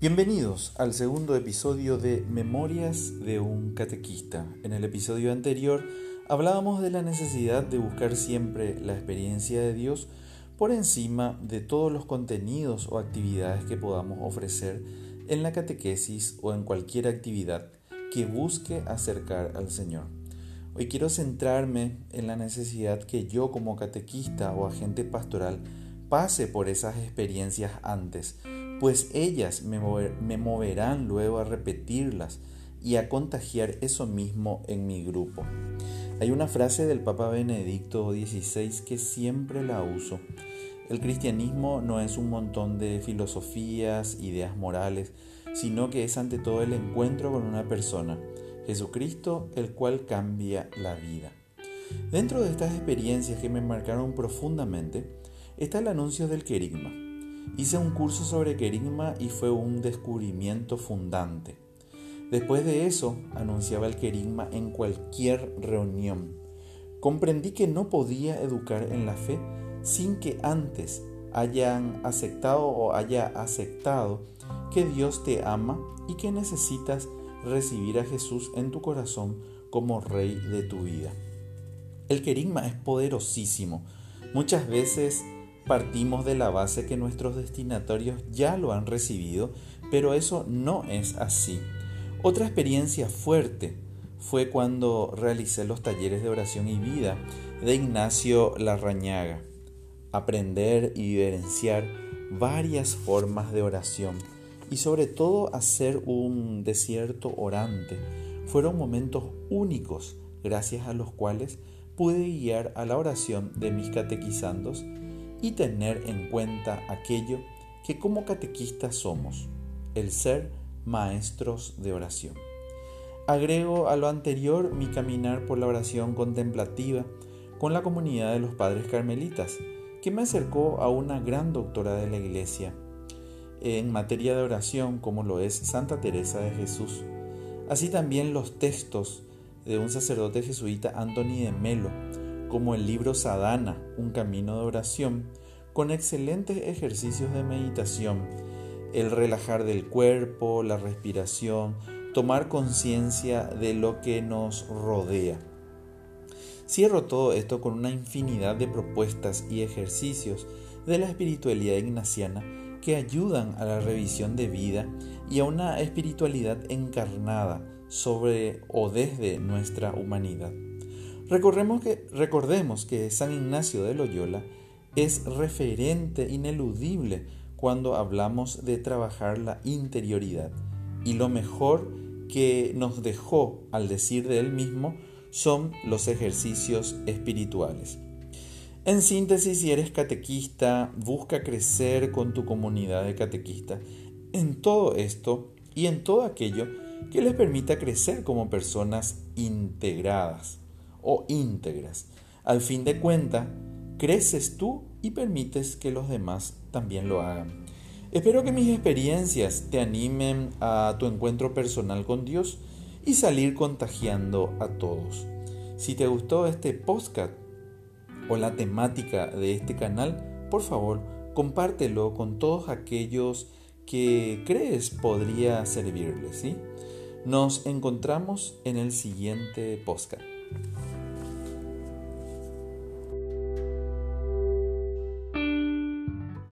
Bienvenidos al segundo episodio de Memorias de un catequista. En el episodio anterior hablábamos de la necesidad de buscar siempre la experiencia de Dios por encima de todos los contenidos o actividades que podamos ofrecer en la catequesis o en cualquier actividad que busque acercar al Señor. Hoy quiero centrarme en la necesidad que yo como catequista o agente pastoral pase por esas experiencias antes pues ellas me, moverán luego a repetirlas y a contagiar eso mismo en mi grupo. Hay una frase del Papa Benedicto XVI que siempre la uso. El cristianismo no es un montón de filosofías, ideas morales, sino que es ante todo el encuentro con una persona, Jesucristo, el cual cambia la vida. Dentro de estas experiencias que me marcaron profundamente está el anuncio del querigma Hice un curso sobre querigma y fue un descubrimiento fundante. Después de eso, anunciaba el querigma en cualquier reunión. Comprendí que no podía educar en la fe sin que antes hayan aceptado o haya aceptado que Dios te ama y que necesitas recibir a Jesús en tu corazón como Rey de tu vida. El querigma es poderosísimo. Muchas veces partimos de la base que nuestros destinatorios ya lo han recibido, pero eso no es así. Otra experiencia fuerte fue cuando realicé los talleres de oración y vida de Ignacio Larrañaga. Aprender y vivenciar varias formas de oración y sobre todo hacer un desierto orante fueron momentos únicos gracias a los cuales pude guiar a la oración de mis catequizandos y tener en cuenta aquello que como catequistas somos, el ser maestros de oración. Agrego a lo anterior mi caminar por la oración contemplativa con la comunidad de los padres carmelitas, que me acercó a una gran doctora de la Iglesia en materia de oración como lo es Santa Teresa de Jesús. Así también los textos de un sacerdote jesuita Anthony de Melo, como el libro Sadana, un camino de oración, con excelentes ejercicios de meditación, el relajar del cuerpo, la respiración, tomar conciencia de lo que nos rodea. Cierro todo esto con una infinidad de propuestas y ejercicios de la espiritualidad ignaciana que ayudan a la revisión de vida y a una espiritualidad encarnada sobre o desde nuestra humanidad. Recordemos que, recordemos que San Ignacio de Loyola es referente ineludible cuando hablamos de trabajar la interioridad. Y lo mejor que nos dejó al decir de él mismo son los ejercicios espirituales. En síntesis, si eres catequista, busca crecer con tu comunidad de catequistas en todo esto y en todo aquello que les permita crecer como personas integradas o íntegras. Al fin de cuentas, creces tú y permites que los demás también lo hagan. Espero que mis experiencias te animen a tu encuentro personal con Dios y salir contagiando a todos. Si te gustó este podcast o la temática de este canal, por favor, compártelo con todos aquellos que crees podría servirles, ¿sí? Nos encontramos en el siguiente podcast.